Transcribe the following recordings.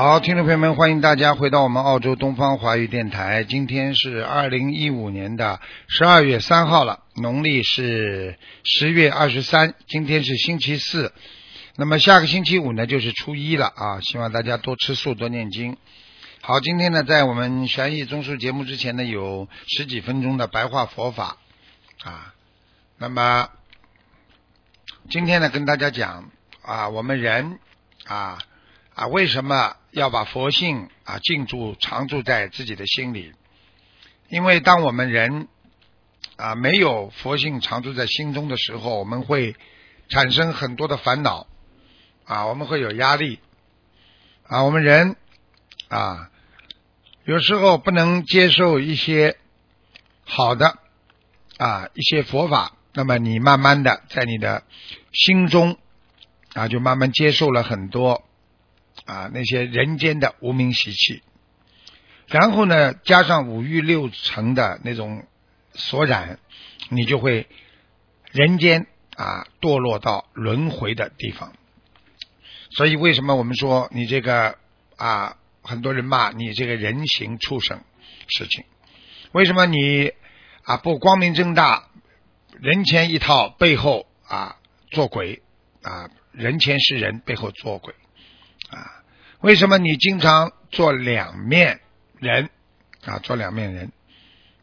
好，听众朋友们，欢迎大家回到我们澳洲东方华语电台。今天是二零一五年的十二月三号了，农历是十月二十三，今天是星期四。那么下个星期五呢，就是初一了啊！希望大家多吃素，多念经。好，今天呢，在我们玄疑综述节目之前呢，有十几分钟的白话佛法啊。那么今天呢，跟大家讲啊，我们人啊啊，为什么？要把佛性啊静住常住在自己的心里，因为当我们人啊没有佛性常住在心中的时候，我们会产生很多的烦恼啊，我们会有压力啊，我们人啊有时候不能接受一些好的啊一些佛法，那么你慢慢的在你的心中啊就慢慢接受了很多。啊，那些人间的无名习气，然后呢，加上五欲六尘的那种所染，你就会人间啊堕落到轮回的地方。所以，为什么我们说你这个啊，很多人骂你这个人形畜生事情？为什么你啊不光明正大，人前一套，背后啊做鬼啊？人前是人，背后做鬼啊？为什么你经常做两面人啊？做两面人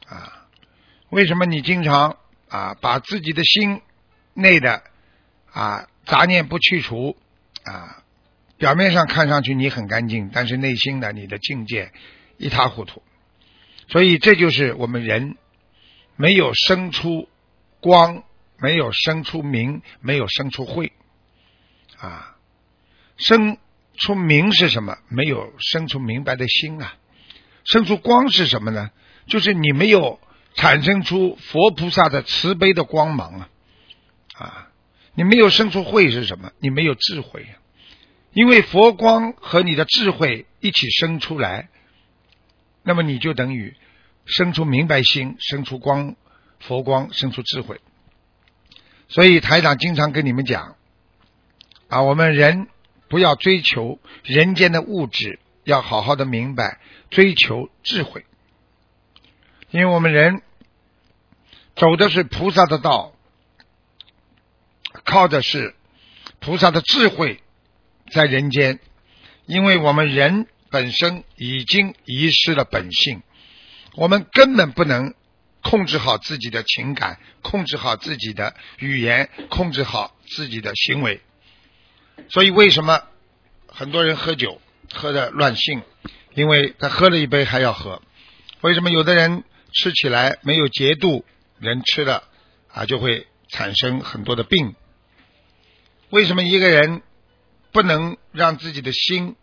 啊？为什么你经常啊把自己的心内的啊杂念不去除啊？表面上看上去你很干净，但是内心的你的境界一塌糊涂。所以这就是我们人没有生出光，没有生出明，没有生出慧啊生。出明是什么？没有生出明白的心啊！生出光是什么呢？就是你没有产生出佛菩萨的慈悲的光芒啊！啊，你没有生出慧是什么？你没有智慧啊！因为佛光和你的智慧一起生出来，那么你就等于生出明白心，生出光，佛光生出智慧。所以台长经常跟你们讲啊，我们人。不要追求人间的物质，要好好的明白追求智慧，因为我们人走的是菩萨的道，靠的是菩萨的智慧在人间，因为我们人本身已经遗失了本性，我们根本不能控制好自己的情感，控制好自己的语言，控制好自己的行为。所以，为什么很多人喝酒喝的乱性？因为他喝了一杯还要喝。为什么有的人吃起来没有节度，人吃了啊就会产生很多的病？为什么一个人不能让自己的心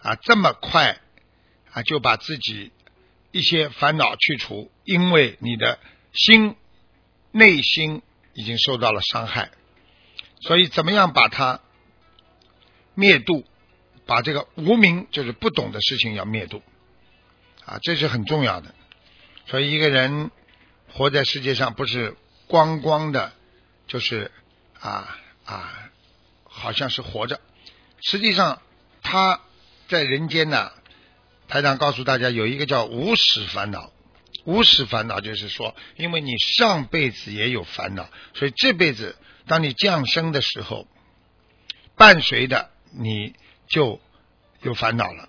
啊这么快啊就把自己一些烦恼去除？因为你的心内心已经受到了伤害，所以怎么样把它？灭度，把这个无名就是不懂的事情要灭度，啊，这是很重要的。所以一个人活在世界上，不是光光的，就是啊啊，好像是活着。实际上他在人间呢，台长告诉大家有一个叫无始烦恼。无始烦恼就是说，因为你上辈子也有烦恼，所以这辈子当你降生的时候，伴随的。你就有烦恼了，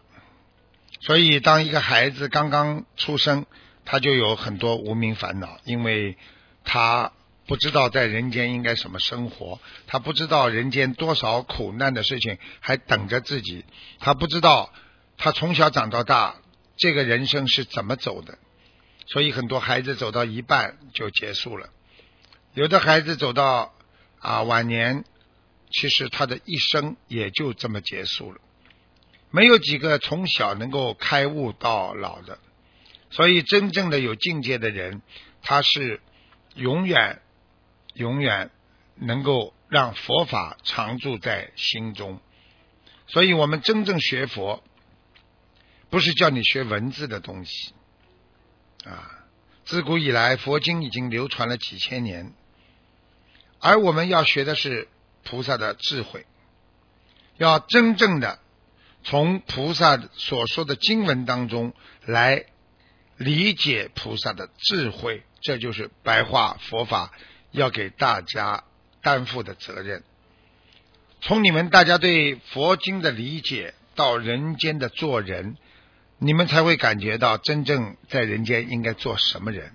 所以当一个孩子刚刚出生，他就有很多无名烦恼，因为他不知道在人间应该什么生活，他不知道人间多少苦难的事情还等着自己，他不知道他从小长到大这个人生是怎么走的，所以很多孩子走到一半就结束了，有的孩子走到啊晚年。其实他的一生也就这么结束了，没有几个从小能够开悟到老的。所以，真正的有境界的人，他是永远、永远能够让佛法常住在心中。所以我们真正学佛，不是叫你学文字的东西啊。自古以来，佛经已经流传了几千年，而我们要学的是菩萨的智慧，要真正的从菩萨所说的经文当中来理解菩萨的智慧，这就是白话佛法要给大家担负的责任。从你们大家对佛经的理解到人间的做人，你们才会感觉到真正在人间应该做什么人。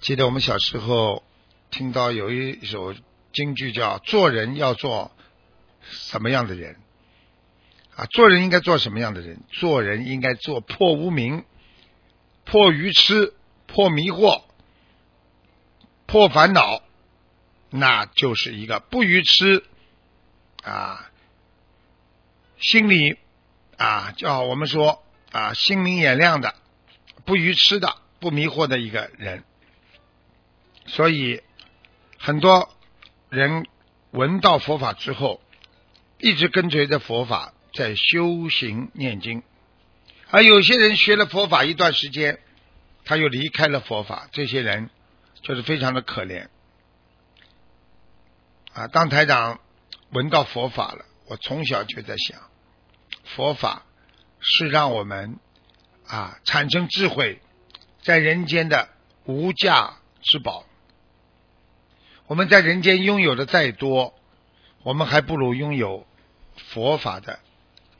记得我们小时候听到有一首京剧叫“做人要做什么样的人”，啊，做人应该做什么样的人？做人应该做破无名、破愚痴、破迷惑、破烦恼，那就是一个不愚痴。啊，心里啊，叫我们说啊，心明眼亮的，不愚痴的，不迷惑的一个人。所以很多人闻到佛法之后，一直跟随着佛法在修行念经，而有些人学了佛法一段时间，他又离开了佛法，这些人就是非常的可怜啊。当台长。闻到佛法了，我从小就在想，佛法是让我们啊产生智慧，在人间的无价之宝。我们在人间拥有的再多，我们还不如拥有佛法的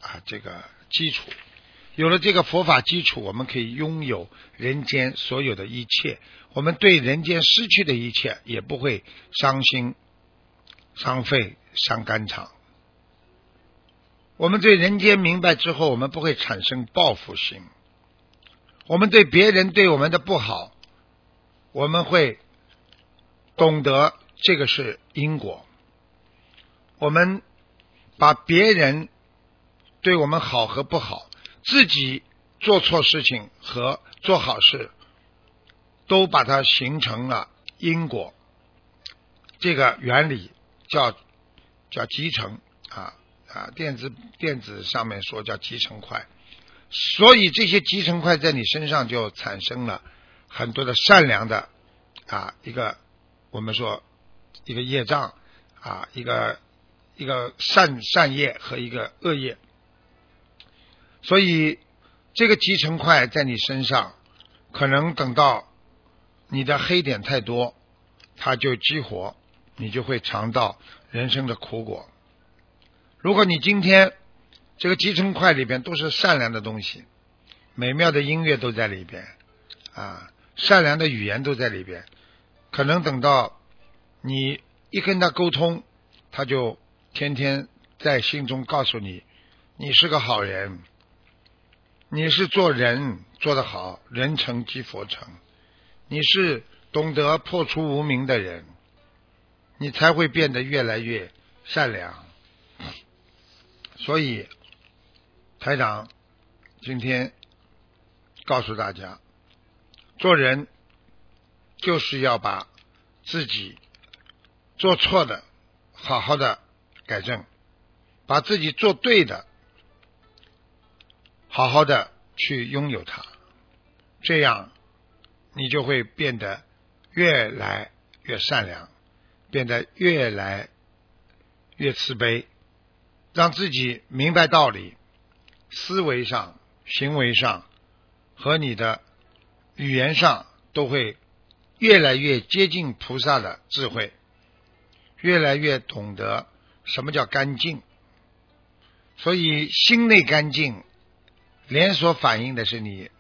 啊这个基础。有了这个佛法基础，我们可以拥有人间所有的一切。我们对人间失去的一切也不会伤心伤肺。伤肝肠。我们对人间明白之后，我们不会产生报复心。我们对别人对我们的不好，我们会懂得这个是因果。我们把别人对我们好和不好，自己做错事情和做好事，都把它形成了因果。这个原理叫。叫集成啊啊，电子电子上面说叫集成块，所以这些集成块在你身上就产生了很多的善良的啊一个我们说一个业障啊一个一个善善业和一个恶业，所以这个集成块在你身上可能等到你的黑点太多，它就激活，你就会尝到。人生的苦果。如果你今天这个集成块里边都是善良的东西，美妙的音乐都在里边啊，善良的语言都在里边，可能等到你一跟他沟通，他就天天在心中告诉你，你是个好人，你是做人做得好，人成即佛成，你是懂得破除无名的人。你才会变得越来越善良。所以，台长今天告诉大家，做人就是要把自己做错的好好的改正，把自己做对的好好的去拥有它，这样你就会变得越来越善良。变得越来越慈悲，让自己明白道理，思维上、行为上和你的语言上都会越来越接近菩萨的智慧，越来越懂得什么叫干净。所以心内干净，连锁反映的是你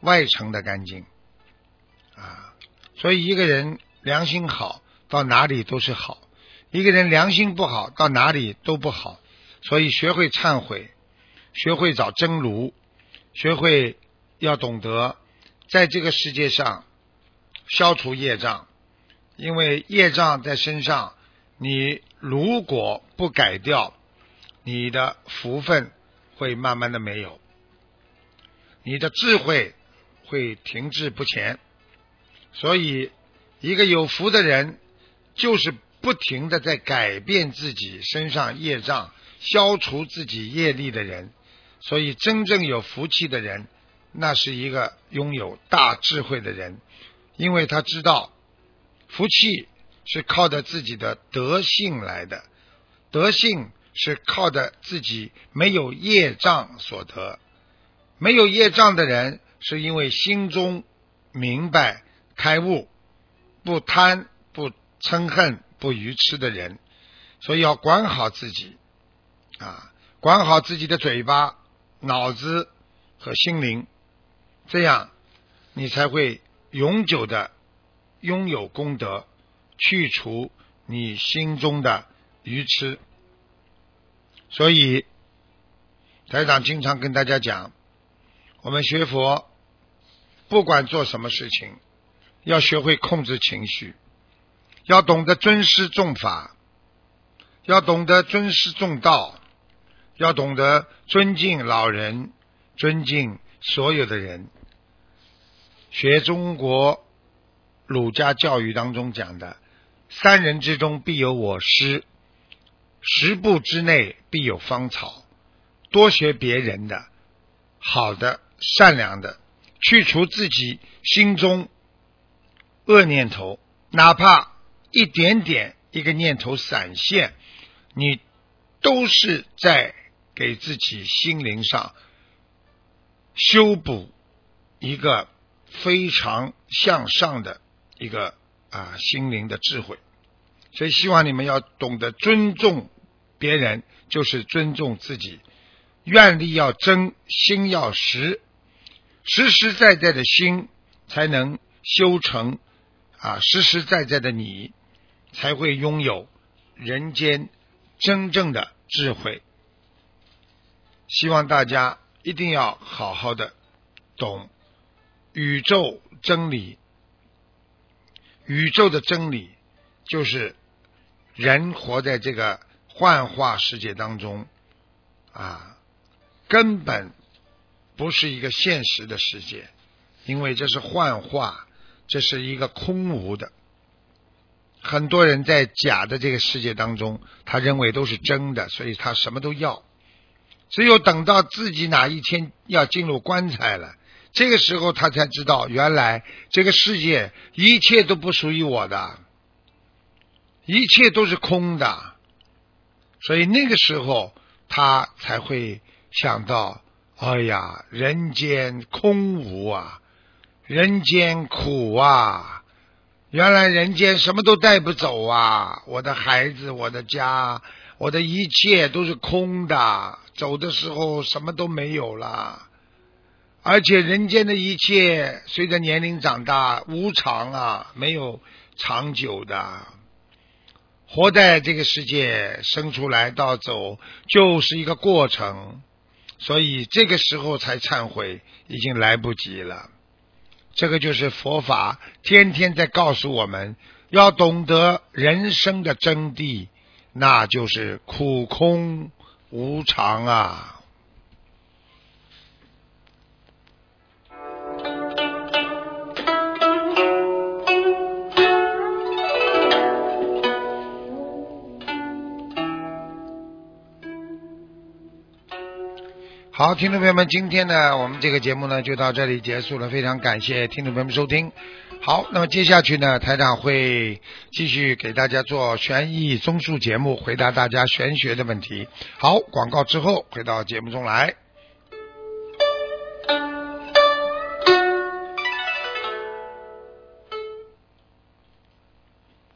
外层的干净啊。所以一个人良心好。到哪里都是好，一个人良心不好，到哪里都不好。所以学会忏悔，学会找真如，学会要懂得在这个世界上消除业障，因为业障在身上，你如果不改掉，你的福分会慢慢的没有，你的智慧会停滞不前。所以，一个有福的人，就是不停的在改变自己身上业障、消除自己业力的人。所以，真正有福气的人，那是一个拥有大智慧的人，因为他知道福气是靠着自己的德性来的，德性是靠着自己没有业障所得。没有业障的人，是因为心中明白。开悟，不贪不嗔恨不愚痴的人，所以要管好自己啊，管好自己的嘴巴、脑子和心灵，这样你才会永久的拥有功德，去除你心中的愚痴。所以台长经常跟大家讲，我们学佛不管做什么事情。要学会控制情绪，要懂得尊师重法，要懂得尊师重道，要懂得尊敬老人，尊敬所有的人。学中国儒家教育当中讲的“三人之中必有我师，十步之内必有芳草”，多学别人的好的、善良的，去除自己心中。恶念头，哪怕一点点一个念头闪现，你都是在给自己心灵上修补一个非常向上的一个啊心灵的智慧。所以希望你们要懂得尊重别人，就是尊重自己。愿力要真，心要实，实实在在的心才能修成。啊，实实在在的你才会拥有人间真正的智慧。希望大家一定要好好的懂宇宙真理。宇宙的真理就是人活在这个幻化世界当中啊，根本不是一个现实的世界，因为这是幻化。这是一个空无的，很多人在假的这个世界当中，他认为都是真的，所以他什么都要。只有等到自己哪一天要进入棺材了，这个时候他才知道，原来这个世界一切都不属于我的，一切都是空的。所以那个时候他才会想到：哎呀，人间空无啊！人间苦啊！原来人间什么都带不走啊！我的孩子，我的家，我的一切都是空的。走的时候什么都没有了，而且人间的一切随着年龄长大无常啊，没有长久的。活在这个世界，生出来到走就是一个过程，所以这个时候才忏悔，已经来不及了。这个就是佛法，天天在告诉我们要懂得人生的真谛，那就是苦空无常啊。好，听众朋友们，今天呢，我们这个节目呢就到这里结束了。非常感谢听众朋友们收听。好，那么接下去呢，台长会继续给大家做悬疑综述节目，回答大家玄学的问题。好，广告之后回到节目中来。